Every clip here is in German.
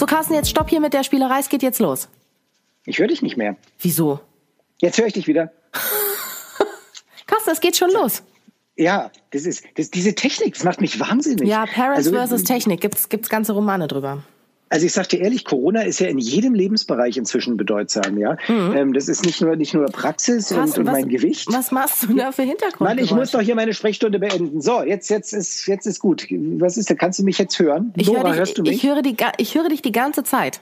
So, Carsten, jetzt stopp hier mit der Spielerei. Es geht jetzt los. ich höre dich nicht mehr. Wieso? Jetzt höre ich dich wieder. Carsten, es geht schon los. Ja, das ist das, diese Technik, das macht mich wahnsinnig. Ja, Parents also, versus Technik. Gibt's, gibt's ganze Romane drüber. Also ich sag dir ehrlich, Corona ist ja in jedem Lebensbereich inzwischen bedeutsam, ja. Ähm, das ist nicht nur nicht nur Praxis und, Mhm. Carsten, und was, mein Gewicht. Was machst du da für Hintergrund? Mann, ich muss doch hier meine Sprechstunde beenden. So, jetzt jetzt ist jetzt ist gut. Was ist da? Kannst du mich jetzt hören? ich Nora, höre dich, hörst du mich? ich höre, die, ich höre dich die ganze Zeit.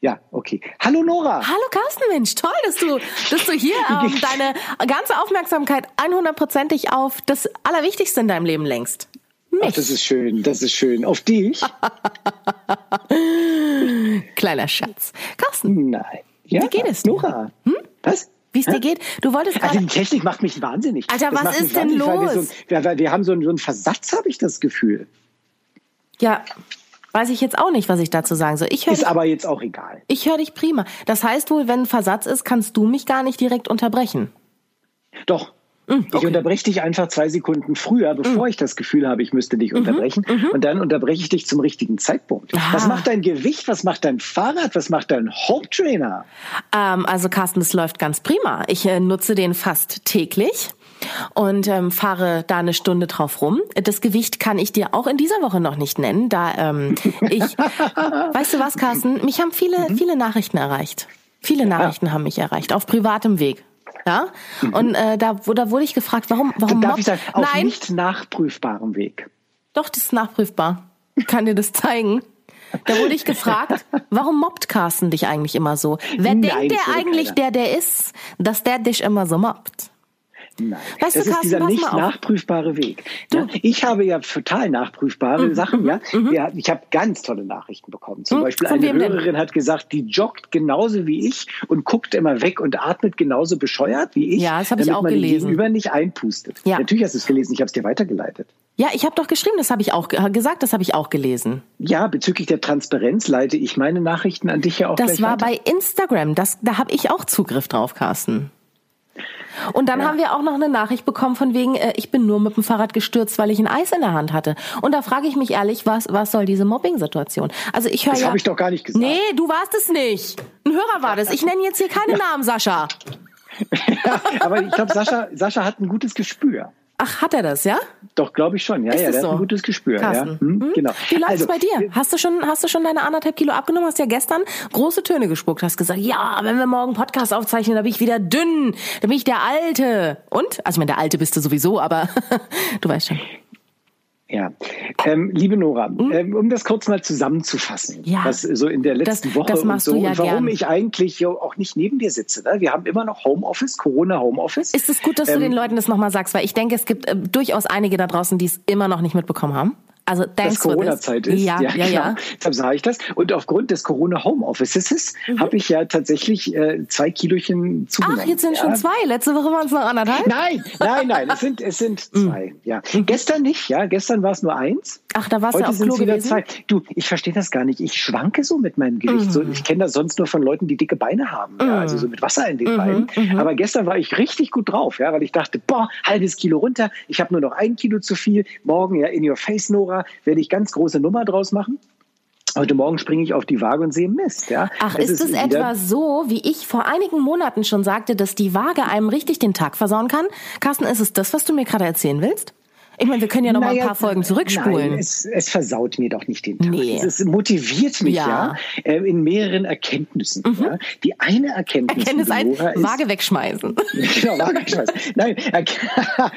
ja, okay. Hallo Nora. Hallo Carsten, Mensch, toll, dass du, dass du hier ähm, deine ganze Aufmerksamkeit 100%ig auf das Allerwichtigste in deinem Leben lenkst. Ach, Mich. das ist schön, das ist schön. Auf dich? Kleiner Schatz. Carsten, Nein. Ja, Wie geht es dir? Nora. Was? wie es dir geht? Du wolltest Also gerade... die Technik macht mich wahnsinnig. Alter, Das was ist denn wahnsinnig, weil wir, los? so, wir, wir haben so einen, so einen Versatz, habe ich das Gefühl. Ja, weiß ich jetzt auch nicht, was ich dazu sagen soll. Ich Ist dich, aber jetzt auch egal. ich höre dich prima. Das heißt wohl, wenn Versatz ist, kannst du mich gar nicht direkt unterbrechen. Doch. Hm, Ich unterbreche dich einfach zwei Sekunden früher, bevor ich das Gefühl habe, ich müsste dich unterbrechen. Und dann unterbreche ich dich zum richtigen Zeitpunkt. Mhm, Ah. Was macht dein Gewicht? Was macht dein Fahrrad? Was macht dein Home Trainer? Ähm, also Carsten, das läuft ganz prima. Ich äh, nutze den fast täglich und ähm, fahre da eine Stunde drauf rum. Das Gewicht kann ich dir auch in dieser Woche noch nicht nennen, da ähm, ich, weißt du was, Carsten? Mich haben viele, Mhm. viele Nachrichten erreicht. Viele Nachrichten haben mich erreicht auf privatem Weg. Ja, und äh, da, wo, da wurde ich gefragt, warum, warum Mhm. Darf mobbt- ich sagen, auf Nein, nicht nachprüfbarem Weg. doch, das ist nachprüfbar. Ich kann dir das zeigen. Da wurde ich gefragt, warum mobbt Carsten dich eigentlich immer so? Wer Nein, denkt der eigentlich, keiner. der der ist, dass der dich immer so mobbt? Nein. Weißt du, das ist Carsten, dieser nicht nachprüfbare Weg. Ja, ich habe ja total nachprüfbare Mhm, Sachen. Ja, ja, ich habe ganz tolle Nachrichten bekommen. Zum Beispiel von eine wem denn? Hörerin hat gesagt, die joggt genauso wie ich und guckt immer weg und atmet genauso bescheuert wie ich, Ja, das habe ich auch man gelesen. Gegenüber nicht einpustet. Ja. Natürlich hast du es gelesen, ich habe es dir weitergeleitet. Ja, ich habe doch geschrieben, das habe ich auch ge- gesagt, das habe ich auch gelesen. Ja, bezüglich der Transparenz leite ich meine Nachrichten an dich ja auch Das war weiter. bei Instagram, das, da habe ich auch Zugriff drauf, Carsten. Und dann haben wir auch noch eine Nachricht bekommen von wegen, äh, ich bin nur mit dem Fahrrad gestürzt, weil ich ein Eis in der Hand hatte. Und da frage ich mich ehrlich, was, was soll diese Mobbing-Situation? Also ich höre Das ja. habe ich doch gar nicht gesagt. Nee, du warst es nicht. Ein Hörer war das. Ich nenne jetzt hier keine Namen, Sascha. Aber ich glaube, Sascha, Sascha hat ein gutes Gespür. Ach, hat er das, ja? Doch, glaube ich schon. Ja, Ist ja, der so? hat ein gutes Gespür. Carsten. Ja. Hm, Hm? Genau. Wie läuft's Also, bei dir? Hast du schon, hast du schon deine anderthalb Kilo abgenommen? Hast ja gestern große Töne gespuckt. Hast gesagt, ja, wenn wir morgen Podcast aufzeichnen, da bin ich wieder dünn. Da bin ich der Alte. Und? Also, ich meine, der Alte bist du sowieso, aber du weißt schon. Ja, ähm, liebe Nora, ähm, um das kurz mal zusammenzufassen? Ja. was so in der letzten Das- Woche das und so du ja und warum gern. ich eigentlich auch nicht neben dir sitze. Ne? Wir haben immer noch Homeoffice, Corona Homeoffice. Ist es gut, dass du Ähm, den Leuten das nochmal sagst? Weil ich denke, es gibt äh, durchaus einige da draußen, die es immer noch nicht mitbekommen haben. Also, thanks this. Corona-Zeit ist. Ja, ja, ja. genau. Deshalb sage ich das. Und aufgrund des Corona-Homeoffices habe ich ja tatsächlich äh, zwei Kilochen zugenommen. Mhm. Ach, jetzt sind ja. schon zwei. Letzte Woche waren es noch anderthalb. Nein, nein, nein, es sind, es sind Mhm. zwei. Ja. Gestern nicht, ja. Gestern war es nur eins. Ach, da du Heute auf sind Klo es wieder gewesen? zwei. Du, ich verstehe das gar nicht. Ich schwanke so mit meinem Gewicht. Mhm. So, ich kenne das sonst nur von Leuten, die dicke Beine haben. Ja, also so mit Wasser in Mhm, den Beinen. Aber gestern war ich richtig gut drauf, ja, weil ich dachte, boah, halbes Kilo runter. Ich habe nur noch ein Kilo zu viel. Morgen, ja, in your face, Nora, werde ich ganz große Nummer draus machen. Heute Morgen springe ich auf die Waage und sehe Mist. Ja. Ach, Es ist es etwa so, wie ich vor einigen Monaten schon sagte, dass die Waage einem richtig den Tag versauen kann? Carsten, ist es das, was du mir gerade erzählen willst? Ich meine, wir können ja noch mal ein Naja, paar Folgen zurückspulen. Nein, es, es versaut mir doch nicht den Tag. Nee. Es, motiviert mich Ja. Mhm. ja, äh, in mehreren Erkenntnissen. Ja. Die eine Erkenntnis, Erkenntnis ein, Nora, ist, Waage wegschmeißen. genau, Waage, weiß. Nein, er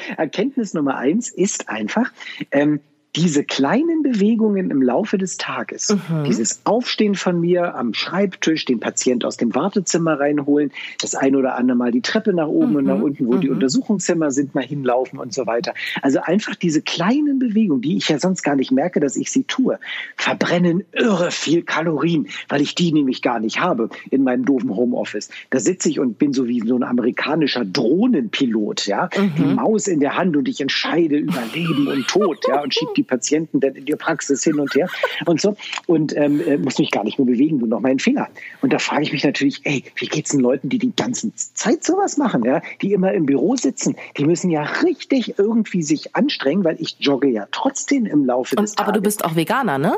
Erkenntnis Nummer eins ist einfach, ähm, diese kleinen Bewegungen im Laufe des Tages, mhm. dieses Aufstehen von mir am Schreibtisch, den Patient aus dem Wartezimmer reinholen, das ein oder andere Mal die Treppe nach oben mhm. und nach mhm. unten, wo mhm. die Untersuchungszimmer sind, mal hinlaufen und so weiter. Also einfach diese kleinen Bewegungen, die ich ja sonst gar nicht merke, dass ich sie tue, verbrennen irre viel Kalorien, weil ich die nämlich gar nicht habe in meinem doofen Homeoffice. Da sitze ich und bin so wie so ein amerikanischer Drohnenpilot, ja, mhm. die Maus in der Hand und ich entscheide über Leben und Tod, ja, und schiebe die Patienten dann in die Praxis hin und her und so und ähm, äh, muss mich gar nicht mehr bewegen, nur noch meinen Finger. Und da frage ich mich natürlich, ey, wie geht's den Leuten, die die ganze Zeit sowas machen, ja, die immer im Büro sitzen, die müssen ja richtig irgendwie sich anstrengen, weil ich jogge ja trotzdem im Laufe und, des Tages. Aber du bist auch Veganer, ne?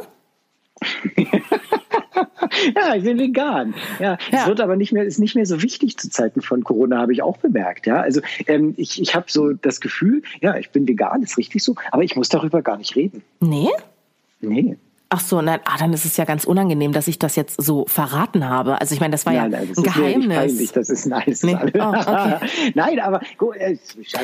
ja, ich bin vegan. Ja, ja, es wird aber nicht mehr, ist nicht mehr so wichtig zu Zeiten von Corona, habe ich auch bemerkt. Ja, also ähm, ich, ich habe so das Gefühl, ja, ich bin vegan, ist richtig so, aber ich muss darüber gar nicht reden. Nee? Nee. Ach so, nein, ah, dann ist es ja ganz unangenehm, dass ich das jetzt so verraten habe. Also ich meine, das war nein, ja nein, das ein Geheimnis. Peinlich. Das ist nein, das nee. ist oh, okay. nein, aber äh,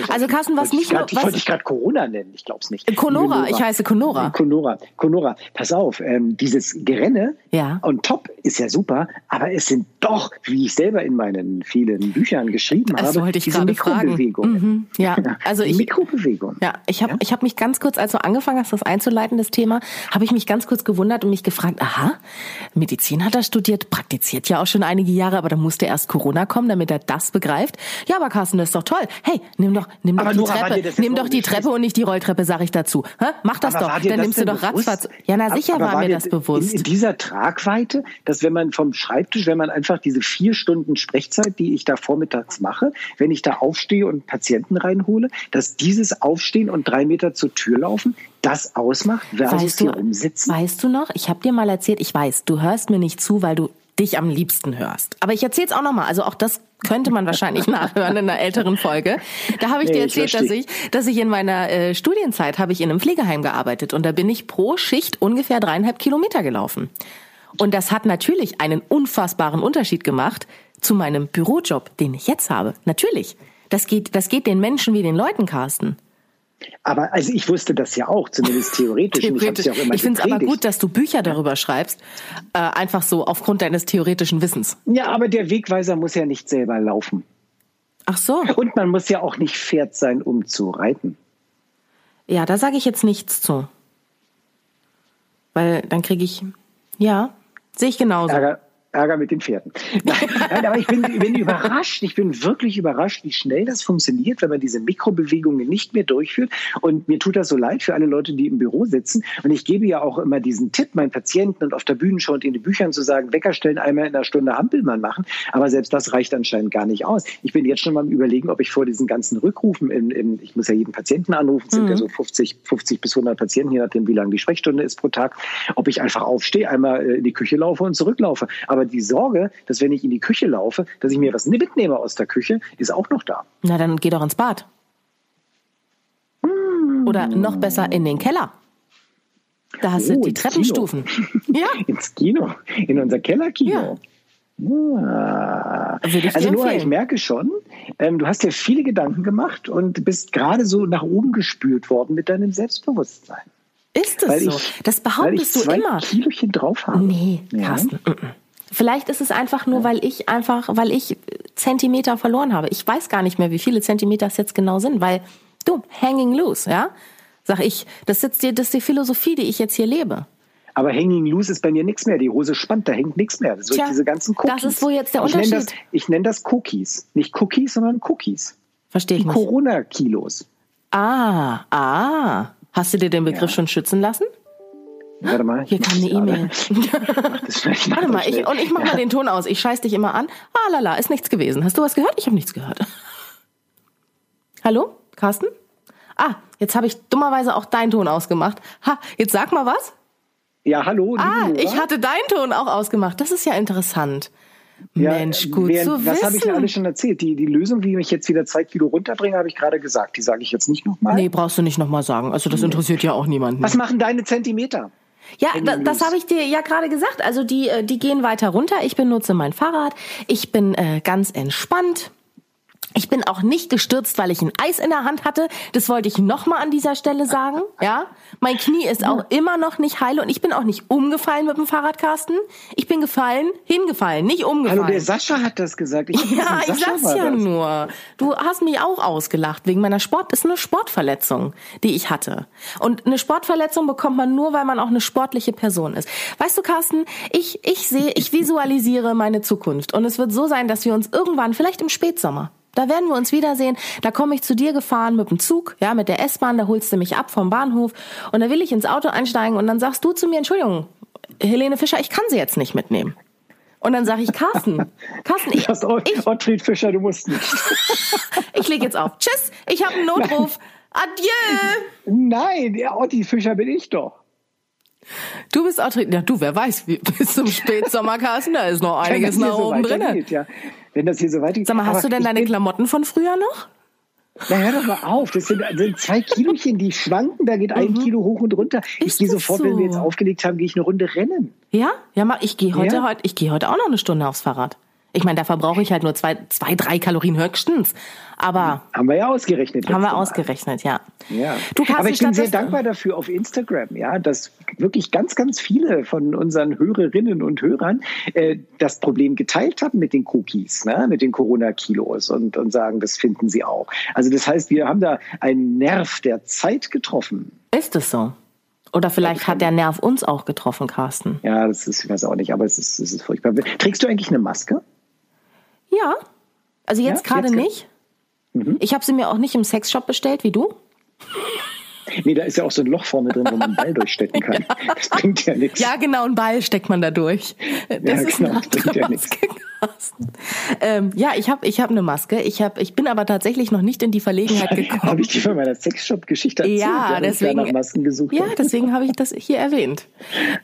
also Carsten, was nicht nur, was wollte ich gerade Corona nennen, ich glaube es nicht. Conora, ich heiße Conora. Conora, Conora, pass auf, ähm, dieses Gerenne ja. und Top ist ja super, aber es sind doch, wie ich selber in meinen vielen Büchern geschrieben das habe, ich diese Mikrobewegungen. Mhm, ja, also ich Mikrobewegung. Ja, ich habe ja? ich habe mich ganz kurz, als du angefangen hast, das einzuleiten, das Thema, habe ich mich ganz kurz gewundert und mich gefragt, aha, Medizin hat er studiert, praktiziert ja auch schon einige Jahre, aber da musste erst Corona kommen, damit er das begreift. Ja, aber Carsten, das ist doch toll. Hey, nimm doch, nimm doch die Nora, Treppe, nimm doch die Treppe und nicht die Rolltreppe, sag ich dazu. Hä? Mach das aber doch, dann nimmst du doch ratzfatz. Ja, na sicher aber war, war mir das bewusst. In, in dieser Tragweite, dass wenn man vom Schreibtisch, wenn man einfach diese vier Stunden Sprechzeit, die ich da vormittags mache, wenn ich da aufstehe und Patienten reinhole, dass dieses Aufstehen und drei Meter zur Tür laufen, das ausmacht versus weißt du, hier rumsitzen? Weißt du noch, ich habe dir mal erzählt, ich weiß, du hörst mir nicht zu, weil du dich am liebsten hörst. Aber ich erzähle es auch nochmal. Also auch das könnte man wahrscheinlich nachhören in einer älteren Folge. Da habe ich nee, dir erzählt, dass ich, dass ich in meiner äh, Studienzeit habe ich in einem Pflegeheim gearbeitet und da bin ich pro Schicht ungefähr dreieinhalb Kilometer gelaufen. Und das hat natürlich einen unfassbaren Unterschied gemacht zu meinem Bürojob, den ich jetzt habe. Natürlich. Das geht, das geht den Menschen wie den Leuten, Carsten. Aber also ich wusste das ja auch, zumindest theoretisch. theoretisch. Ich, ich finde es aber gut, dass du Bücher darüber schreibst, äh, einfach so aufgrund deines theoretischen Wissens. Ja, aber der Wegweiser muss ja nicht selber laufen. Ach so. Und man muss ja auch nicht Pferd sein, um zu reiten. Ja, da sage ich jetzt nichts zu. Weil dann kriege ich, ja, sehe ich genauso. Ärger, Ärger mit den Pferden. Nein, aber ich bin, bin überrascht, ich bin wirklich überrascht, wie schnell das funktioniert, wenn man diese Mikrobewegungen nicht mehr durchführt. Und mir tut das so leid für alle Leute, die im Büro sitzen. Und ich gebe ja auch immer diesen Tipp meinen Patienten und auf der Bühne schon in den Büchern zu sagen, Wecker stellen, einmal in einer Stunde Hampelmann machen. Aber selbst das reicht anscheinend gar nicht aus. Ich bin jetzt schon mal am überlegen, ob ich vor diesen ganzen Rückrufen, in, in, ich muss ja jeden Patienten anrufen, sind mhm. ja so 50, 50 bis 100 Patienten, je nachdem, wie lang die Sprechstunde ist pro Tag, ob ich einfach aufstehe, einmal in die Küche laufe und zurücklaufe. Aber aber die Sorge, dass wenn ich in die Küche laufe, dass ich mir was mitnehme aus der Küche, ist auch noch da. Na, dann geh doch ins Bad. Hm. Oder noch besser in den Keller. Da hast oh, du die Treppenstufen. ja. Ins Kino, in unser Kellerkino. Ja. Ah. Also Nora, ich merke schon, ähm, du hast dir viele Gedanken gemacht und bist gerade so nach oben gespült worden mit deinem Selbstbewusstsein. Ist das so? Ich, das behauptest du immer. Kilochen drauf habe. Nee, Carsten. Ja. Vielleicht ist es einfach nur, weil ich einfach, weil ich Zentimeter verloren habe. Ich weiß gar nicht mehr, wie viele Zentimeter es jetzt genau sind, weil du, hanging loose, ja? Sag ich, das ist, die, das ist die Philosophie, die ich jetzt hier lebe. Aber hanging loose ist bei mir nichts mehr. Die Hose spannt, da hängt nichts mehr. Das sind diese ganzen Cookies. Das ist wohl jetzt der Unterschied. Ich nenne das, ich nenn das Cookies. Nicht Cookies, sondern Cookies. Verstehe ich die nicht. Corona-Kilos. Ah, ah. Hast du dir den Begriff ja. schon schützen lassen? Warte mal. Hier kam eine E-Mail. Warte mal, ich, und ich mach mal den Ton aus. Ich scheiß dich immer an. Ah, lala, ist nichts gewesen. Hast du was gehört? Ich habe nichts gehört. Hallo, Carsten? Ah, jetzt habe ich dummerweise auch deinen Ton ausgemacht. Ha, jetzt sag mal was. Ja, hallo. Ah, ich hatte deinen Ton auch ausgemacht. Das ist ja interessant. Ja, Mensch, gut während, zu wissen. Das habe ich ja alles schon erzählt. Die, die Lösung, wie ich jetzt wieder zwei Kilo runterbringe, habe ich gerade gesagt. Die sage ich jetzt nicht nochmal. Nee, brauchst du nicht nochmal sagen. Also das interessiert ja auch niemanden. Was machen deine Zentimeter? Ja, da, das habe ich dir ja gerade gesagt. Also die, äh, die gehen weiter runter. Ich benutze mein Fahrrad. Ich bin äh, ganz entspannt. Ich bin auch nicht gestürzt, weil ich ein Eis in der Hand hatte. Das wollte ich nochmal an dieser Stelle sagen. Ja, mein Knie ist auch immer noch nicht heil und ich bin auch nicht umgefallen mit dem Fahrradkasten. Ich bin gefallen, hingefallen, nicht umgefallen. Hallo, der Sascha hat das gesagt. Ich ja, ich sag's ja das. nur. Du hast mich auch ausgelacht wegen meiner Sport. Ist eine Sportverletzung, die ich hatte. Und eine Sportverletzung bekommt man nur, weil man auch eine sportliche Person ist. Weißt du, Carsten, ich ich sehe, ich visualisiere meine Zukunft und es wird so sein, dass wir uns irgendwann, vielleicht im Spätsommer, da werden wir uns wiedersehen. Da komme ich zu dir gefahren mit dem Zug, ja, mit der S-Bahn, da holst du mich ab vom Bahnhof und da will ich ins Auto einsteigen und dann sagst du zu mir, Entschuldigung, Helene Fischer, ich kann sie jetzt nicht mitnehmen. Und dann sage ich, Carsten, Carsten, ich, hast ich, Ottfried Fischer, du musst nicht. ich lege jetzt auf. Tschüss, ich habe einen Notruf. Nein. Adieu. Nein, der Otti Fischer bin ich doch. Du bist Ottfried, ja du, wer weiß, bis zum Spätsommer, Carsten, da ist noch einiges nach oben so drin. Ja wenn das hier so weitergeht. Sag mal, hast Aber du denn deine Klamotten von früher noch? Na, hör doch mal auf. Das sind, sind zwei Kilochen, die schwanken. Da geht ein mhm. Kilo hoch und runter. Ist ich gehe sofort, so? wenn wir jetzt aufgelegt haben, gehe ich eine Runde rennen. Ja? Ja, mach, ich gehe heute, ja? heute, ich gehe heute auch noch eine Stunde aufs Fahrrad. Ich meine, da verbrauche ich halt nur zwei, zwei, drei Kalorien höchstens. Aber haben wir ja ausgerechnet. Haben wir ausgerechnet, ja. ja. Du kannst Aber ich bin sehr dankbar dafür auf Instagram, ja, dass wirklich ganz, ganz viele von unseren Hörerinnen und Hörern äh, das Problem geteilt haben mit den Cookies, ne, mit den Corona-Kilos und, und sagen, das finden sie auch. Also das heißt, wir haben da einen Nerv der Zeit getroffen. Ist es so? Oder vielleicht hat der Nerv uns auch getroffen, Carsten. Ja, das ist, ich weiß auch nicht, aber es ist, es ist furchtbar. Trägst du eigentlich eine Maske? Ja. Also jetzt ja, gerade nicht. Mhm. Ich habe sie mir auch nicht im Sexshop bestellt, wie du. Nee, da ist ja auch so ein Loch vorne drin, wo man einen Ball durchstecken kann. Das bringt ja nichts. Ja, genau, ein Ball steckt man da durch. Das ja, ist genau, das bringt ja nichts. Ähm, ja, ich habe ich hab eine Maske. Ich, hab, ich bin aber tatsächlich noch nicht in die Verlegenheit gekommen. habe ich dir von meiner Sexshop-Geschichte erzählt? Ja, deswegen, nach Masken gesucht ja deswegen habe ich das hier erwähnt.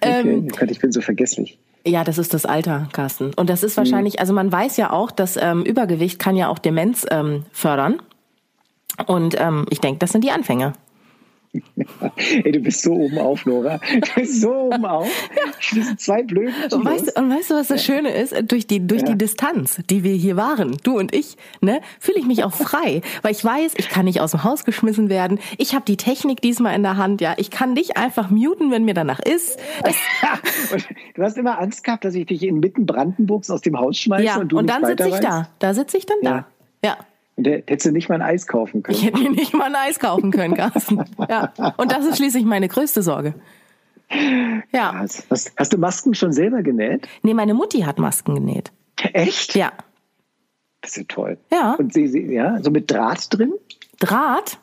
Okay, ähm, ich bin so vergesslich. Ja, das ist das Alter, Carsten. Und das ist mhm. wahrscheinlich, also man weiß ja auch, dass ähm, Übergewicht kann ja auch Demenz ähm, fördern. Und ähm, ich denke, das sind die Anfänge. Ey, du bist so oben auf, Nora. Du bist so oben auf. Sind zwei blöde und weißt, und weißt du, was das Schöne ist? Durch die, durch ja. die Distanz, die wir hier waren, du und ich, ne, fühle ich mich auch frei. weil ich weiß, ich kann nicht aus dem Haus geschmissen werden. Ich habe die Technik diesmal in der Hand, ja. Ich kann dich einfach muten, wenn mir danach ist. du hast immer Angst gehabt, dass ich dich inmitten Brandenburgs aus dem Haus schmeiße ja, und du und dann sitze ich da. Da sitze ich dann ja. da. Ja. Und hättest du nicht mal ein Eis kaufen können. Ich hätte mir nicht mal ein Eis kaufen können, Carsten. ja. Und das ist schließlich meine größte Sorge. Ja. Hast, hast du Masken schon selber genäht? Nee, meine Mutti hat Masken genäht. Echt? Ja. Das ist ja toll. Ja. Und sie, sie ja, so mit Draht drin? Draht?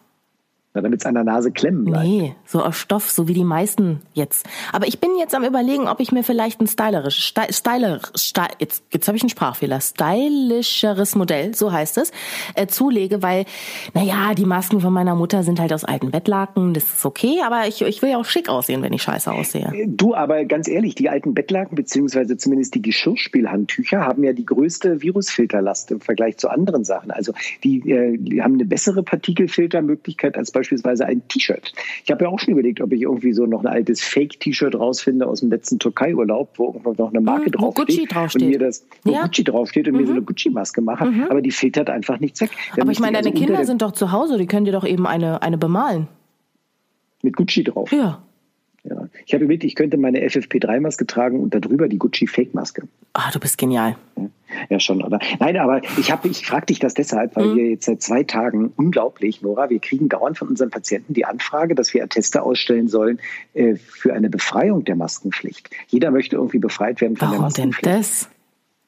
Damit es an der Nase klemmen bleibt. Nee, so aus Stoff, so wie die meisten jetzt. Aber ich bin jetzt am überlegen, ob ich mir vielleicht ein stylisch, stylisch, stylisch jetzt, jetzt habe ich einen Sprachfehler, stylischeres Modell, so heißt es, äh, zulege, weil, naja, die Masken von meiner Mutter sind halt aus alten Bettlaken, das ist okay, aber ich, ich will ja auch schick aussehen, wenn ich scheiße aussehe. Äh, du, aber ganz ehrlich, die alten Bettlaken, beziehungsweise zumindest die Geschirrspielhandtücher, haben ja die größte Virusfilterlast im Vergleich zu anderen Sachen. Also die, äh, die haben eine bessere Partikelfiltermöglichkeit als beispielsweise beispielsweise ein T-Shirt. Ich habe ja auch schon überlegt, ob ich irgendwie so noch ein altes Fake-T-Shirt rausfinde aus dem letzten Türkei-Urlaub, wo irgendwo noch eine Marke mhm, draufsteht. Gucci draufsteht. Und mir das, wo ja. Gucci draufsteht und mhm. mir so eine Gucci-Maske mache. Mhm. Aber die filtert einfach nichts weg. Aber ich meine, deine also Kinder sind doch zu Hause, die können dir doch eben eine, eine bemalen. Mit Gucci drauf. Ja. Ja. Ich habe überlegt, ich könnte meine FFP3-Maske tragen und darüber die Gucci-Fake-Maske. Ah, du bist genial. Ja, schon, oder? Nein, aber ich habe, ich frage dich das deshalb, weil mhm. wir jetzt seit zwei Tagen unglaublich, Nora, wir kriegen dauernd von unseren Patienten die Anfrage, dass wir Atteste ausstellen sollen äh, für eine Befreiung der Maskenpflicht. Jeder möchte irgendwie befreit werden von Warum der Maskenpflicht. Denn das?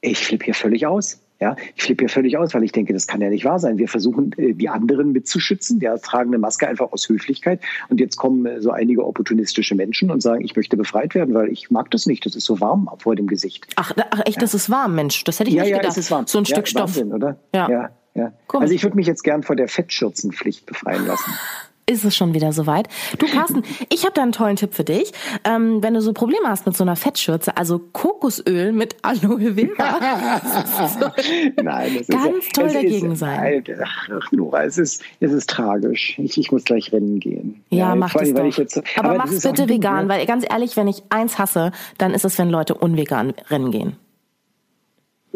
Ich flippe hier völlig aus. Ja, ich flippe hier völlig aus, weil ich denke, das kann ja nicht wahr sein. Wir versuchen, äh, die anderen mitzuschützen. Der tragen eine Maske einfach aus Höflichkeit. Und jetzt kommen äh, so einige opportunistische Menschen und sagen, ich möchte befreit werden, weil ich mag das nicht. Das ist so warm vor dem Gesicht. Ach, ach echt, ja. das ist warm, Mensch. Das hätte ich ja, nicht ja, gedacht. Es ist warm. So ein ja, Stück Stoff. Wahnsinn, oder? Ja. ja, ja. Also ich würde mich jetzt gern vor der Fettschürzenpflicht befreien lassen ist es schon wieder soweit. Du Carsten, ich habe da einen tollen Tipp für dich. Ähm, wenn du so Probleme hast mit so einer Fettschürze, also Kokosöl mit Aloe Vera. Nein, das ganz ist, toll dagegen ist, sein. Ach, Nora, es ist, es ist tragisch. Ich, ich muss gleich rennen gehen. Ja, ja mach das doch. Jetzt, aber, aber mach's bitte vegan, ne? weil ganz ehrlich, wenn ich eins hasse, dann ist es, wenn Leute unvegan rennen gehen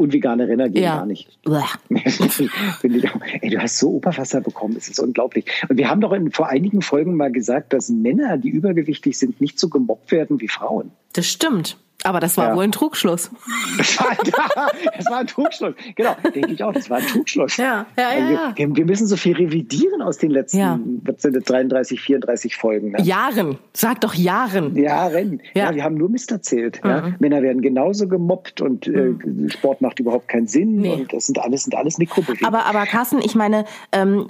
Und vegane Renner gehen Ja. gar nicht. Finde ich auch. Ey, du hast so Operwasser bekommen, es ist unglaublich. Und wir haben doch in, vor einigen Folgen mal gesagt, dass Männer, die übergewichtig sind, nicht so gemobbt werden wie Frauen. Das stimmt. Aber das war Ja. wohl ein Trugschluss. Das war, das war ein Trugschluss. Genau, denke ich auch, das war ein Trugschluss. Ja, ja, ja, Also ja. Wir, wir müssen so viel revidieren aus den letzten, Ja. was sind das, 33, 34 Folgen. Ne? Jahren. Sag doch Jahren. Jahren. Ja. Ja. Mhm. wir haben nur Mist erzählt. Ja. Männer werden genauso gemobbt und äh, Sport macht überhaupt keinen Sinn. Nee. Und das sind alles, sind alles Mikrobewegungen. Aber, aber Carsten, ich meine, ähm,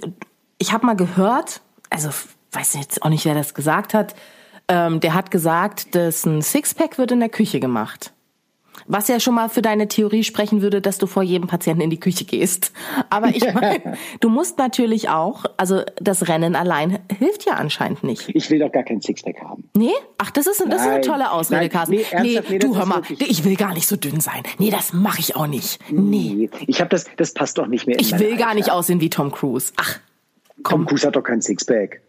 ich habe mal gehört, also weiß jetzt auch nicht, wer das gesagt hat, ähm, der hat gesagt, dass ein Sixpack wird in der Küche gemacht. Was ja schon mal für deine Theorie sprechen würde, dass du vor jedem Patienten in die Küche gehst. Aber ich meine, du musst natürlich auch, also das Rennen allein hilft ja anscheinend nicht. ich will doch gar keinen Sixpack haben. Nee? Ach, das ist, das ist eine tolle Ausrede, Nein, Carsten. nee, nee, das du hör mal, ich will gar nicht so dünn sein. Nee, das mache ich auch nicht. Nee. Nee, ich habe das, das passt doch nicht mehr. Ich will gar Alter. nicht aussehen wie Tom Cruise. Ach, Tom Cruise hat doch keinen Sixpack.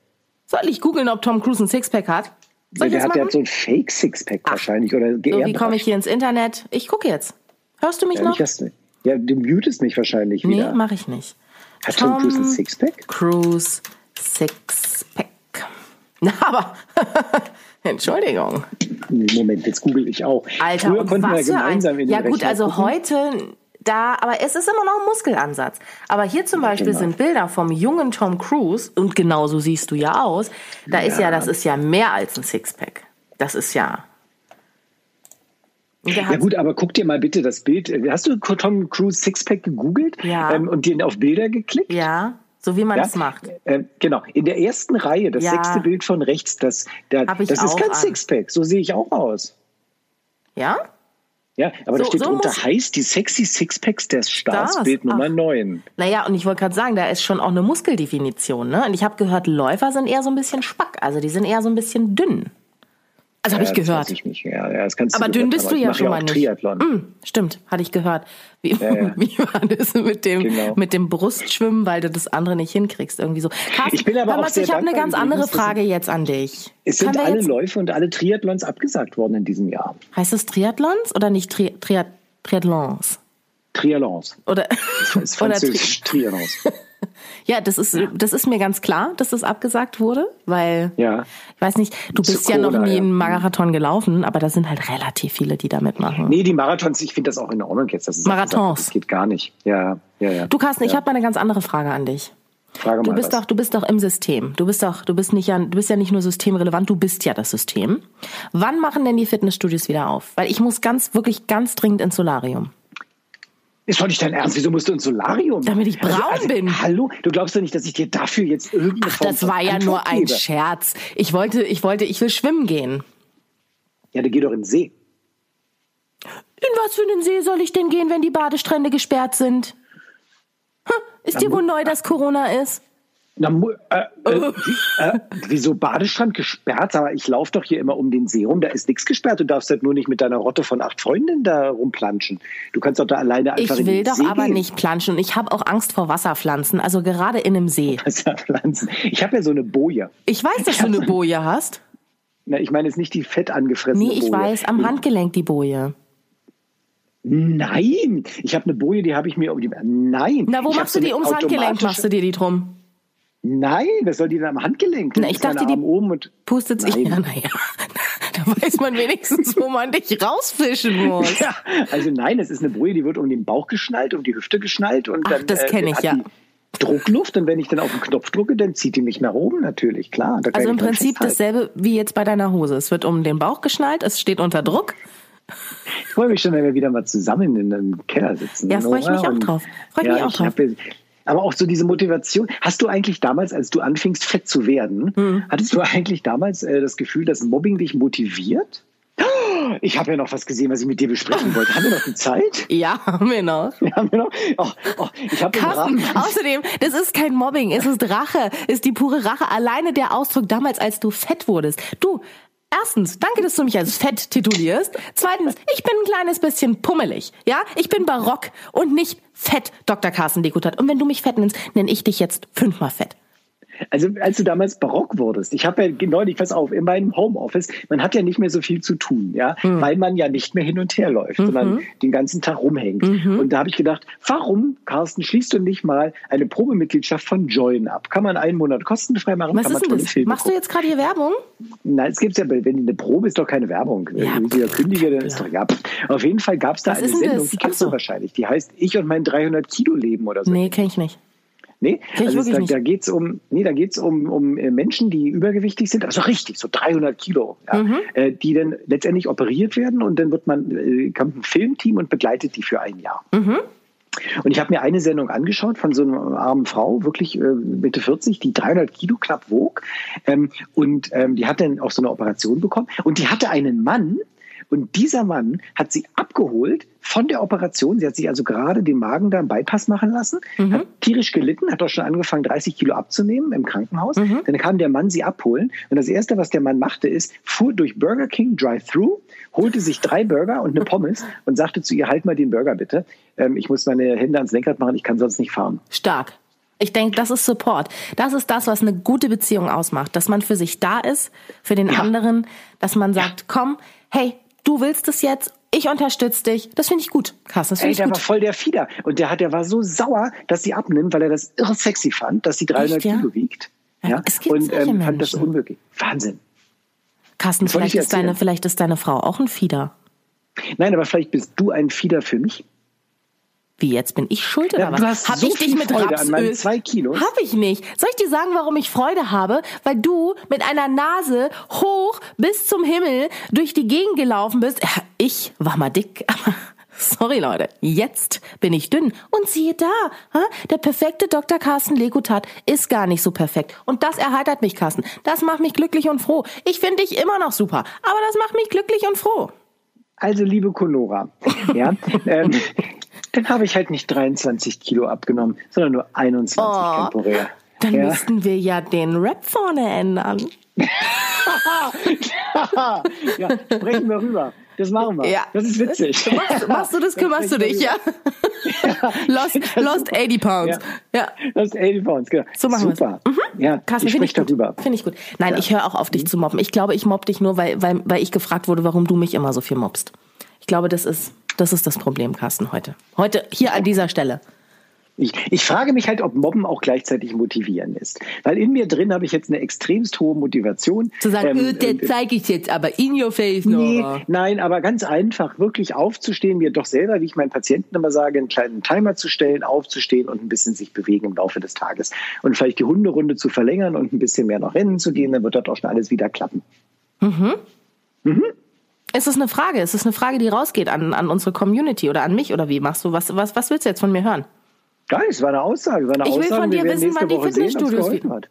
soll ich googeln, ob Tom Cruise ein Sixpack hat? Soll Der hat ja so ein Fake-Sixpack wahrscheinlich oder So, wie komme ich hier ins Internet? Ich gucke jetzt. Hörst du mich Ja, noch? nicht, ja, du mutest mich wahrscheinlich Nee, wieder. mache ich nicht. Hat Tom Cruise ein Tom Sixpack? Cruise Sixpack. Na, aber Entschuldigung. Moment, jetzt google ich auch. Alter, Früher konnten wir gemeinsam ein, in den Ja gut, Rechner also gucken. heute da, aber es ist immer noch ein Muskelansatz. Aber hier zum Beispiel genau. sind Bilder vom jungen Tom Cruise und genauso siehst du ja aus. Da ist ja, das ist ja mehr als ein Sixpack. Das ist ja. Ja gut, aber guck dir mal bitte das Bild. Hast du Tom Cruise Sixpack gegoogelt Ja. ähm, und den auf Bilder geklickt? ja, so wie man Ja? es macht. Äh, genau, in der ersten Reihe, das Ja. sechste Bild von rechts, das, ich das ist kein an. Sixpack. So sehe ich auch aus. Ja? Ja, aber da So- steht so drunter heißt die sexy Sixpacks der Stars, Stars, Bild Nummer ach. 9. Naja, und ich wollte gerade sagen, da ist schon auch eine Muskeldefinition. Ne? Und ich habe gehört, Läufer sind eher so ein bisschen spack. Also die sind eher so ein bisschen dünn. Also habe ich Ja, gehört. ich nicht. Ja, ja, das kannst Aber du dünn bist haben. du ja schon auch mal nicht. Triathlon. Mm, stimmt, hatte ich gehört. Wie, ja. wie war das mit dem, Genau. mit dem Brustschwimmen, weil du das andere nicht hinkriegst? Irgendwie so. Carsten, Ich bin aber mal, auch sehr ich habe eine ganz andere Frage jetzt an dich. Es sind alle jetzt, Läufe und alle Triathlons abgesagt worden in diesem Jahr. heißt es Triathlons oder nicht Tri, Triat, Triathlons? Triathlons. Oder, Das ist oder Tri Triathlons. Ja, das ist, das ist mir ganz klar, dass das abgesagt wurde, weil Ja. ich weiß nicht, du Zu bist ja noch nie ja. einen Marathon gelaufen, aber da sind halt relativ viele, die da mitmachen. Nee, die Marathons, ich finde das auch in Ordnung jetzt. Das ist Marathons. Das geht gar nicht. Ja, ja, ja. Du Carsten, ich ja. habe mal eine ganz andere Frage an dich. Frage Du mal bist was. doch, du bist doch im System. Du bist doch, du bist nicht ja, du bist ja nicht nur systemrelevant, du bist ja das System. Wann machen denn die Fitnessstudios wieder auf? Weil ich muss ganz, wirklich ganz dringend ins Solarium. Ist doch nicht dein Ernst. Wieso musst du ins Solarium? Damit ich braun bin. Hallo? Du glaubst doch nicht, dass ich dir dafür jetzt irgendeine Ach, Form das war ja Antwort nur ein gebe? Scherz. Ich wollte, ich wollte, ich will schwimmen gehen. Ja, dann geh doch in den See. In was für einen See soll ich denn gehen, wenn die Badestrände gesperrt sind? Hm, ist dir wohl neu, dass Corona ist? Na, äh, äh, wie, äh, wieso Badestrand gesperrt? Aber ich laufe doch hier immer um den See rum. Da ist nichts gesperrt. Du darfst halt nur nicht mit deiner Rotte von acht Freundinnen da rumplanschen. Du kannst doch da alleine einfach Ich in will den doch See aber gehen. nicht planschen. Ich habe auch Angst vor Wasserpflanzen, also gerade in einem See. Wasserpflanzen. Ich habe ja so eine Boje. Ich weiß, dass du eine Boje hast. Na, ich meine jetzt nicht die fett angefressene Nee, ich Boje. weiß, am Handgelenk die Boje. Nein, ich habe eine Boje, die habe ich mir um die. Nein. Na, wo ich machst du die ums Handgelenk? Machst du dir die drum? Nein, was soll die denn am Handgelenk? Na, ich dachte, die oben und Pustet sich. Ja, naja. Da weiß man wenigstens, wo man dich rausfischen muss. Ja, also nein, es ist eine Boje, die wird um den Bauch geschnallt, um die Hüfte geschnallt und Ach, dann das kenn ich, hat ja. Druckluft und wenn ich dann auf den Knopf drücke, dann zieht die mich nach oben natürlich, klar. Also im ich Prinzip dasselbe wie jetzt bei deiner Hose. Es wird um den Bauch geschnallt, es steht unter Druck. Ich freue mich schon, wenn wir wieder mal zusammen in einem Keller sitzen. Ja, freu ich mich auch drauf. Freu ich ja, mich auch ich drauf. hab aber auch so diese Motivation. Hast du eigentlich damals, als du anfingst, fett zu werden, Hm. hattest du eigentlich damals äh, das Gefühl, dass Mobbing dich motiviert? Ich habe ja noch was gesehen, was ich mit dir besprechen wollte. Haben wir noch die Zeit? Ja, haben wir noch. Haben wir noch? Oh, oh, ich den Carsten, außerdem, das ist kein Mobbing, es ist Rache, ist die pure Rache. Alleine der Ausdruck damals, als du fett wurdest. Du, erstens, danke, dass du mich als fett titulierst. Zweitens, ich bin ein kleines bisschen pummelig. Ja, ich bin barock und nicht fett, Dr. Carsten Dekutat. Und wenn du mich fett nennst, nenne ich dich jetzt fünfmal fett. Also als du damals barock wurdest, ich habe ja neulich, pass auf, in meinem Homeoffice, man hat ja nicht mehr so viel zu tun, ja, mhm. weil man ja nicht mehr hin und her läuft, mhm. sondern den ganzen Tag rumhängt. Mhm. Und da habe ich gedacht, warum, Carsten, schließt du nicht mal eine Probemitgliedschaft von Join ab? Kann man einen Monat kostenfrei machen? Was kann ist man denn das? Machst du jetzt gerade hier Werbung? Nein, es gibt ja, wenn eine Probe ist doch keine Werbung. Ja, wenn ich ja kündige, dann ist doch, ja. Auf jeden Fall gab es da Was eine Sendung, die kennst du wahrscheinlich, die heißt Ich und mein 300 Kilo Leben oder so. Nee, kenne ich nicht. Nee, also da, da geht es um, nee, da geht's um, um äh, Menschen, die übergewichtig sind, also richtig, so 300 Kilo, ja, mhm. äh, die dann letztendlich operiert werden und dann wird man, äh, kommt ein Filmteam und begleitet die für ein Jahr. Mhm. Und ich habe mir eine Sendung angeschaut von so einer armen Frau, wirklich äh, Mitte 40, die 300 Kilo knapp wog. Ähm, und ähm, die hat dann auch so eine Operation bekommen. Und die hatte einen Mann, und dieser Mann hat sie abgeholt von der Operation. Sie hat sich also gerade den Magen da im Bypass machen lassen, mhm. hat tierisch gelitten, hat auch schon angefangen, 30 Kilo abzunehmen im Krankenhaus. Mhm. Dann kam der Mann sie abholen. Und das Erste, was der Mann machte, ist, fuhr durch Burger King Drive-Thru, holte sich drei Burger und eine Pommes und sagte zu ihr, halt mal den Burger bitte. Ähm, ich muss meine Hände ans Lenkrad machen, ich kann sonst nicht fahren. Stark. Ich denke, das ist Support. Das ist das, was eine gute Beziehung ausmacht. Dass man für sich da ist, für den ja. anderen, dass man sagt, ja. komm, hey, du willst es jetzt, ich unterstütze dich. Das finde ich gut, Carsten. Das Ey, der gut. war voll der Fieder. Und der, hat, der war so sauer, dass sie abnimmt, weil er das irre sexy fand, dass sie 300 Echt, ja? Kilo wiegt. Ja, es gibt und ähm, fand das unmöglich. Wahnsinn. Carsten, vielleicht ist, deine, vielleicht ist deine Frau auch ein Fieder. Nein, aber vielleicht bist du ein Fieder für mich. Wie jetzt bin ich schuld oder ja, was? Habe so ich dich mit Freude Rapsöl? zwei Kilos. Habe ich nicht. Soll ich dir sagen, warum ich Freude habe? Weil du mit einer Nase hoch bis zum Himmel durch die Gegend gelaufen bist. Ich war mal dick, aber Sorry Leute, jetzt bin ich dünn. Und siehe da, der perfekte Dr. Carsten Legutat ist gar nicht so perfekt. Und das erheitert mich, Carsten. Das macht mich glücklich und froh. Ich finde dich immer noch super, aber das macht mich glücklich und froh. Also liebe Conora, ja, ähm, dann habe ich halt nicht 23 Kilo abgenommen, sondern nur 21 oh, temporär. Dann ja. müssten wir ja den Rap vorne ändern. ja, sprechen wir rüber. Das machen wir. Ja. Das ist witzig. Machst, machst du das, kümmerst du dich, ja? lost, lost 80 Pounds. Ja. ja. Lost 80 Pounds, genau. So machen Super. Mhm. Ja, Carsten, ich spreche darüber. Finde ich gut. Nein, ja. ich höre auch auf, dich zu mobben. Ich glaube, ich mobb dich nur, weil, weil, weil ich gefragt wurde, warum du mich immer so viel mobbst. Ich glaube, das ist das ist das Problem, Carsten, heute. Heute, hier an dieser Stelle. Ich, ich, frage mich halt, ob Mobben auch gleichzeitig motivieren ist. Weil in mir drin habe ich jetzt eine extremst hohe Motivation. Zu sagen, ähm, äh, der zeige ich jetzt aber in your face. Nee, nein, aber ganz einfach, wirklich aufzustehen, mir doch selber, wie ich meinen Patienten immer sage, einen kleinen Timer zu stellen, aufzustehen und ein bisschen sich bewegen im Laufe des Tages. Und vielleicht die Hunderunde zu verlängern und ein bisschen mehr noch rennen zu gehen, dann wird das auch schon alles wieder klappen. Mhm. Mhm. Es ist eine Frage. Es ist eine Frage, die rausgeht an, an unsere Community oder an mich oder wie machst du? Was, was, was willst du jetzt von mir hören? Gar nichts, war eine Aussage. War eine ich will Aussage, von dir wissen, wann die Fitnessstudios wieder.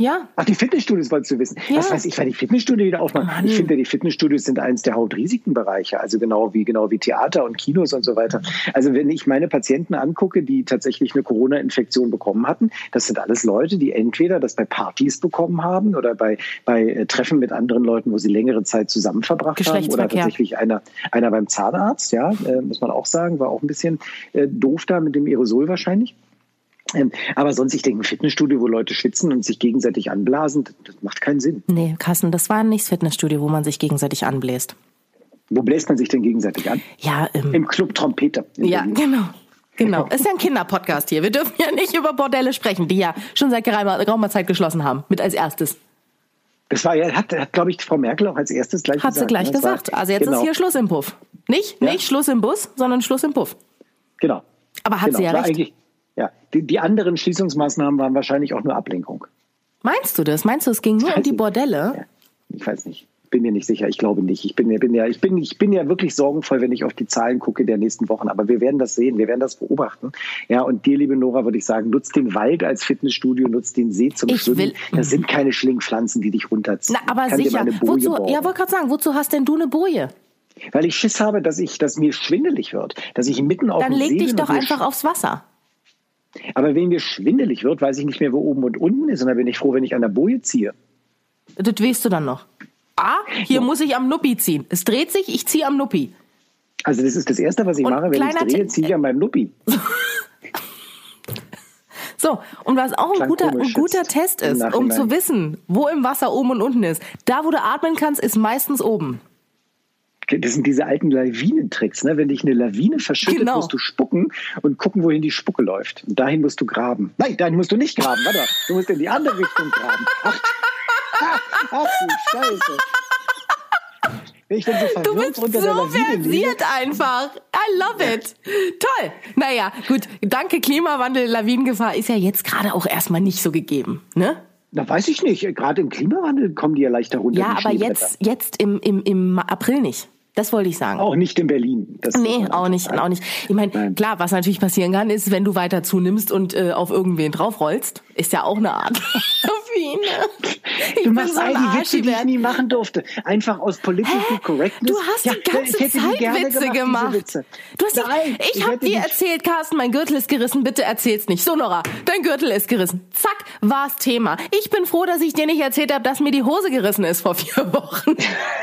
Ja. Ach, die Fitnessstudios wolltest du wissen. Ja. Was weiß ich, wann die Fitnessstudios wieder aufmachen. Mann. Ich finde, die Fitnessstudios sind eines der Hauptrisikenbereiche, also genau wie, genau wie Theater und Kinos und so weiter. Also wenn ich meine Patienten angucke, die tatsächlich eine Corona-Infektion bekommen hatten, das sind alles Leute, die entweder das bei Partys bekommen haben oder bei, bei äh, Treffen mit anderen Leuten, wo sie längere Zeit zusammen verbracht haben oder tatsächlich einer, einer beim Zahnarzt, ja, äh, muss man auch sagen, war auch ein bisschen äh, doof da mit dem Aerosol wahrscheinlich. Ähm, aber sonst, ich denke, ein Fitnessstudio, wo Leute schwitzen und sich gegenseitig anblasen, das macht keinen Sinn. Nee, Carsten, das war nicht das Fitnessstudio, wo man sich gegenseitig anbläst. Wo bläst man sich denn gegenseitig an? Ja, im, Im Club Trompeter. Ja, genau. Genau. Ist ja ein Kinderpodcast hier. Wir dürfen ja nicht über Bordelle sprechen, die ja schon seit geraumer Zeit geschlossen haben. Mit als erstes. Das war ja, hat, hat glaube ich, Frau Merkel auch als erstes gleich hat gesagt. Hat sie gleich ne? gesagt. also jetzt genau. ist hier Schluss im Puff. Nicht, ja. nicht Schluss im Bus, sondern Schluss im Puff. Genau. Aber hat genau. sie ja recht. Ja, die, die anderen Schließungsmaßnahmen waren wahrscheinlich auch nur Ablenkung. Meinst du das? Meinst du, es ging nur um die Bordelle? Ja, ich weiß nicht. Bin mir nicht sicher. Ich glaube nicht. Ich bin, bin ja, ich bin, ich bin ja wirklich sorgenvoll, wenn ich auf die Zahlen gucke der nächsten Wochen. Aber wir werden das sehen. Wir werden das beobachten. Ja, und dir, liebe Nora, würde ich sagen, nutzt den Wald als Fitnessstudio, nutzt den See zum ich Schwimmen. Will, das sind keine Schlingpflanzen, die dich runterziehen. Na, aber sicher. Wozu, ja, wollte gerade sagen, wozu hast denn du eine Boje? Weil ich Schiss habe, dass ich, dass mir schwindelig wird, dass ich mitten auf Dann leg dich doch einfach aufs Wasser. Aber wenn mir schwindelig wird, weiß ich nicht mehr, wo oben und unten ist. Und dann bin ich froh, wenn ich an der Boje ziehe. Das weißt du dann noch. Ah, hier ja. muss ich am Nuppi ziehen. Es dreht sich, ich ziehe am Nuppi. Also das ist das Erste, was ich und mache, wenn ich drehe, ziehe ich an meinem Nuppi. So, und was auch ein guter, ein guter Test ist, um zu wissen, wo im Wasser oben und unten ist. Da, wo du atmen kannst, ist meistens oben. Das sind diese alten Lawinentricks. Ne? Wenn dich eine Lawine verschüttet, genau. musst du spucken und gucken, wohin die Spucke läuft. Und dahin musst du graben. Nein, dahin musst du nicht graben. Warte, du musst in die andere Richtung graben. Ach, ach du Scheiße. Ich bin so du bist so versiert einfach. I love it. Toll. Naja, gut. Danke Klimawandel, Lawinengefahr ist ja jetzt gerade auch erstmal nicht so gegeben, ne? Na, weiß ich nicht. Gerade im Klimawandel kommen die ja leichter runter. Ja, aber jetzt, jetzt im, im, im April nicht. Das wollte ich sagen. Auch nicht in Berlin. Das nee, auch nicht, auch nicht. Ich meine, klar, was natürlich passieren kann, ist, wenn du weiter zunimmst und äh, auf irgendwen draufrollst, ist ja auch eine Art. Ich du machst so all die Witze, die ich nie machen durfte. Einfach aus Political Correctness. Du hast ja, die ganze Zeit Witze gemacht. Witze. Du hast Nein, ich, ich habe dir erzählt, Carsten, mein Gürtel ist gerissen, bitte erzähl's nicht. So, Nora, dein Gürtel ist gerissen. Zack, war's Thema. Ich bin froh, dass ich dir nicht erzählt habe, dass mir die Hose gerissen ist vor vier Wochen.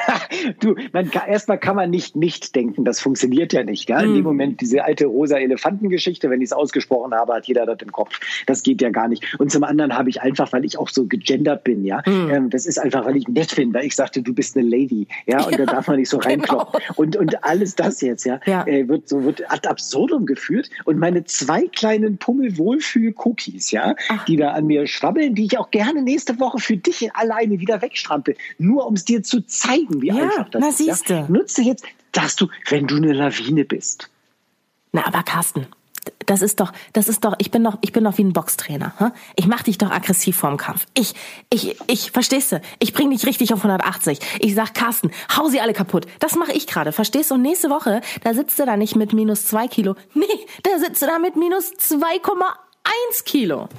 du, man kann, erstmal kann man nicht nicht denken, das funktioniert ja nicht. Gell? In dem hm. Moment, diese alte rosa Elefantengeschichte, wenn ich es ausgesprochen habe, hat jeder das im Kopf. Das geht ja gar nicht. Und zum anderen habe ich einfach, weil ich auch so gegendert bin, ja, mhm. ähm, das ist einfach, weil ich nett bin, weil ich sagte, du bist eine Lady, ja, und ja, da darf man nicht so reinkloppen. Genau. Und, und alles das jetzt, ja, ja. Äh, wird so wird ad absurdum geführt. Und meine zwei kleinen Pummel-Wohlfühl-Cookies, ja, Ach. die da an mir schwabbeln, die ich auch gerne nächste Woche für dich alleine wieder wegstrampel, nur um es dir zu zeigen, wie ja, einfach das na, ist. Siehste. Ja? Nutze jetzt, dass du, wenn du eine Lawine bist. Na, aber Carsten, das ist doch, das ist doch, ich bin doch, ich bin doch wie ein Boxtrainer. Hm? Ich mach dich doch aggressiv vorm Kampf. Ich, ich, ich, verstehst du? Ich bring dich richtig auf 180. Ich sag, Carsten, hau sie alle kaputt. Das mache ich gerade, verstehst du? Und nächste Woche, da sitzt du da nicht mit minus zwei Kilo. Nee, da sitzt du da mit minus 2,1 Kilo.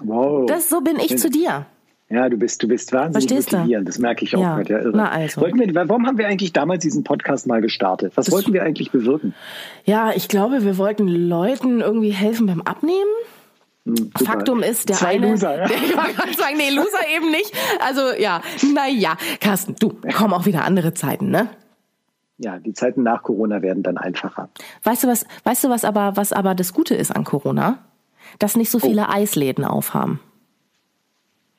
Wow. Das, so bin ich zu dir. Ja, du bist, du bist wahnsinnig Verstehst motivierend. Du? Das merke ich auch. Ja. Ja, irre. Also. Wollten wir, warum haben wir eigentlich damals diesen Podcast mal gestartet? Was das, wollten wir eigentlich bewirken? Ja, ich glaube, wir wollten Leuten irgendwie helfen beim Abnehmen. Hm, Faktum ist, der Zwei eine, Loser, ja. der, ich wollte sagen, nee, Loser eben nicht. Also ja, naja, Carsten, du, kommen auch wieder andere Zeiten, ne? Ja, die Zeiten nach Corona werden dann einfacher. Weißt du was, weißt du was aber, was aber das Gute ist an Corona? Dass nicht so oh. viele oh. Eisläden aufhaben.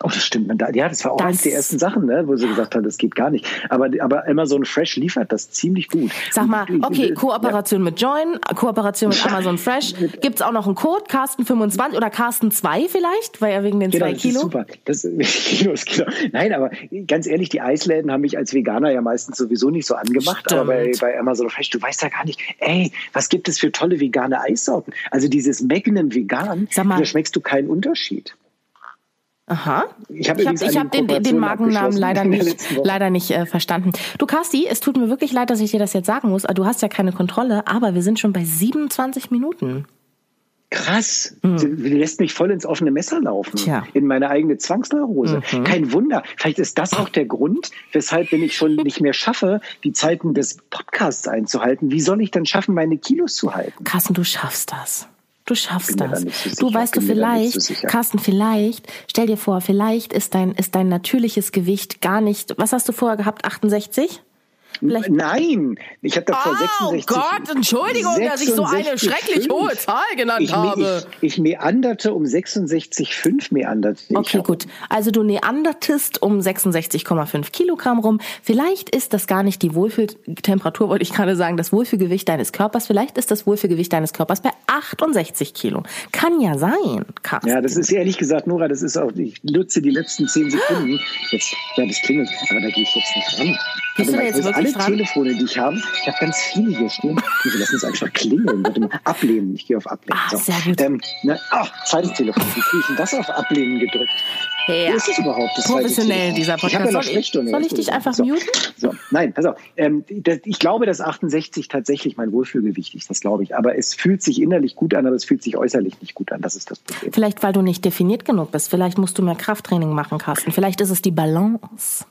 Oh, das stimmt. Ja, das war auch das eines der ersten Sachen, ne, wo sie gesagt hat, das geht gar nicht. Aber, aber Amazon Fresh liefert das ziemlich gut. Sag mal, okay, Kooperation ja. mit Join, Kooperation mit Amazon Fresh. Gibt's auch noch einen Code, Carsten25 oder Carsten2 vielleicht, weil ja wegen den genau, zwei Kilo? super. Das, Kilo ist Kilo. Nein, aber ganz ehrlich, die Eisläden haben mich als Veganer ja meistens sowieso nicht so angemacht. Stimmt. Aber bei, bei Amazon Fresh, du weißt ja gar nicht, ey, was gibt es für tolle vegane Eissorten? Also dieses Magnum Vegan, da schmeckst du keinen Unterschied. Aha. Ich habe hab, hab den, den Markennamen leider nicht, leider nicht äh, verstanden. Du, Kasti, es tut mir wirklich leid, dass ich dir das jetzt sagen muss. Du hast ja keine Kontrolle, aber wir sind schon bei 27 Minuten. Krass. Mhm. Sie lässt mich voll ins offene Messer laufen. Tja. In meine eigene Zwangsneurose. Mhm. Kein Wunder. Vielleicht ist das auch der Grund, weshalb, wenn ich schon nicht mehr schaffe, die Zeiten des Podcasts einzuhalten, wie soll ich dann schaffen, meine Kilos zu halten? Carsten, du schaffst das. Du schaffst das. So du weißt du vielleicht, so Carsten, vielleicht, stell dir vor, vielleicht ist dein, ist dein natürliches Gewicht gar nicht, was hast du vorher gehabt, 68? Vielleicht Nein, ich habe davor oh 66. Oh Gott, Entschuldigung, 66, dass ich so eine schrecklich 5. hohe Zahl genannt ich, habe. Ich, ich meanderte um 66,5 meanderte. Okay, gut. Also du neandertest um 66,5 Kilogramm rum. Vielleicht ist das gar nicht die Wohlfühltemperatur, wollte ich gerade sagen, das Wohlfühlgewicht deines Körpers. Vielleicht ist das Wohlfühlgewicht deines Körpers bei 68 Kilo. Kann ja sein, Carsten. Ja, das ist ehrlich gesagt, Nora, das ist auch, ich nutze die letzten 10 Sekunden. Jetzt, ja, das klingelt, aber da gehe ich jetzt nicht ran. Bist du da jetzt wirklich alle dran? Telefone, die ich habe, ich habe ganz viele hier stehen. Wir lassen uns einfach klingeln. Warte mal, ablehnen. Ich gehe auf ablehnen. Ah, so. sehr gut. Ähm, ne, ach, zweites Telefon. Wie kriege ich denn das auf ablehnen gedrückt? Ja. Wie ist das überhaupt? Das Professionell, dieser Podcast. Ich habe ja noch Sprechstunde. Soll ich dich einfach so. muten? So, nein, pass auf. Ähm, das, ich glaube, dass 68 tatsächlich mein Wohlfühlgewicht ist. Das glaube ich. Aber es fühlt sich innerlich gut an, aber es fühlt sich äußerlich nicht gut an. Das ist das Problem. Vielleicht, weil du nicht definiert genug bist. Vielleicht musst du mehr Krafttraining machen, Carsten. Vielleicht ist es die Balance.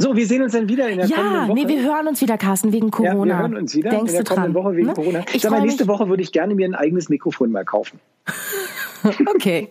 So, wir sehen uns dann wieder in der ja, kommenden Woche. Ja, nee, wir hören uns wieder, Carsten, wegen Corona. Ja, wir hören uns wieder Denkst in der kommenden dran? Woche wegen ne? Corona. Ich Sag mal, nächste Woche würde ich gerne mir ein eigenes Mikrofon mal kaufen. Okay.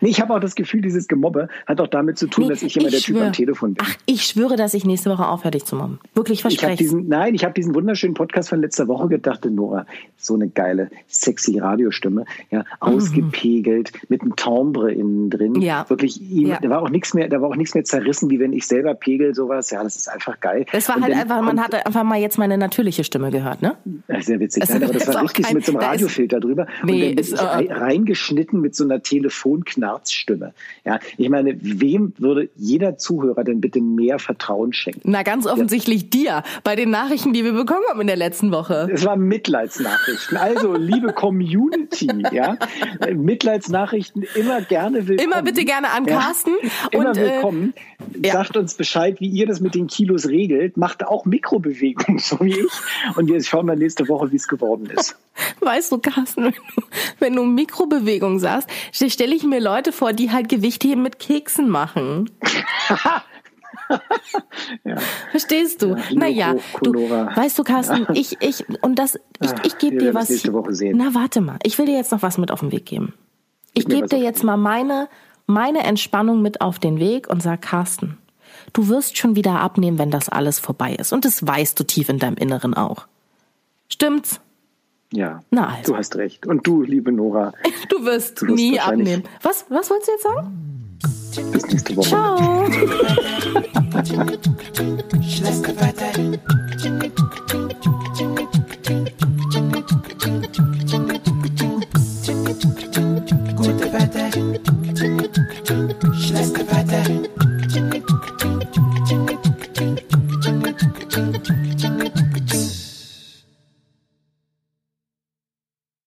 Nee, ich habe auch das Gefühl, dieses Gemobbe hat auch damit zu tun, Nee, dass ich immer ich der Typ schwör. am Telefon bin. Ach, ich schwöre, dass ich nächste Woche aufhöre, dich zu mobben. Wirklich ich verspreche. diesen, nein, ich habe diesen wunderschönen Podcast von letzter Woche gedacht, Nora, so eine geile, sexy Radiostimme, ja, ausgepegelt, mit einem Timbre innen drin. Mhm. Ja. Wirklich, Ja. da war auch nichts mehr, da war auch nichts mehr zerrissen, wie wenn ich selber pegel, sowas. Ja, das ist einfach geil. Es war Und halt einfach, man hat einfach mal jetzt meine natürliche Stimme gehört, ne? Sehr witzig. Nein, aber das war richtig kein- mit so einem Radiofilter drüber. Nee, und dann bin ist, ich äh, reingeschnitten mit so einer Telefonknarzstimme. Ja, ich meine, wem würde jeder Zuhörer denn bitte mehr Vertrauen schenken? Na, ganz offensichtlich dir, bei den Nachrichten, die wir bekommen haben in der letzten Woche. Es waren Mitleidsnachrichten. Also, liebe Community, ja, äh, Mitleidsnachrichten immer gerne willkommen. Immer bitte gerne an Carsten. Immer und, äh, willkommen. ja. Sagt uns Bescheid, wie ihr das mit den Kilos regelt. Macht auch Mikrobewegungen, so wie ich. Und jetzt schauen wir nächste Woche, wie es geworden ist. Weißt du, Carsten, wenn du, wenn du Mikrobewegung sagst, stelle ich mir Leute vor, die halt Gewichtheben mit Keksen machen. Ja. Verstehst du? Ja, naja, du, weißt du, Carsten, ich, ich, und das, ich, ich gebe dir was. es nächste Woche sehen. Na, warte mal. Ich will dir jetzt noch was mit auf den Weg geben. Ich gebe dir jetzt mal meine, meine Entspannung mit auf den Weg und sag, Carsten, du wirst schon wieder abnehmen, wenn das alles vorbei ist. Und das weißt du tief in deinem Inneren auch. Stimmt's? Ja, Na also. du hast recht. Und du, liebe Nora, Du wirst Du wirst nie abnehmen. Was, was wolltest du jetzt sagen? bis nächste Woche. Ciao.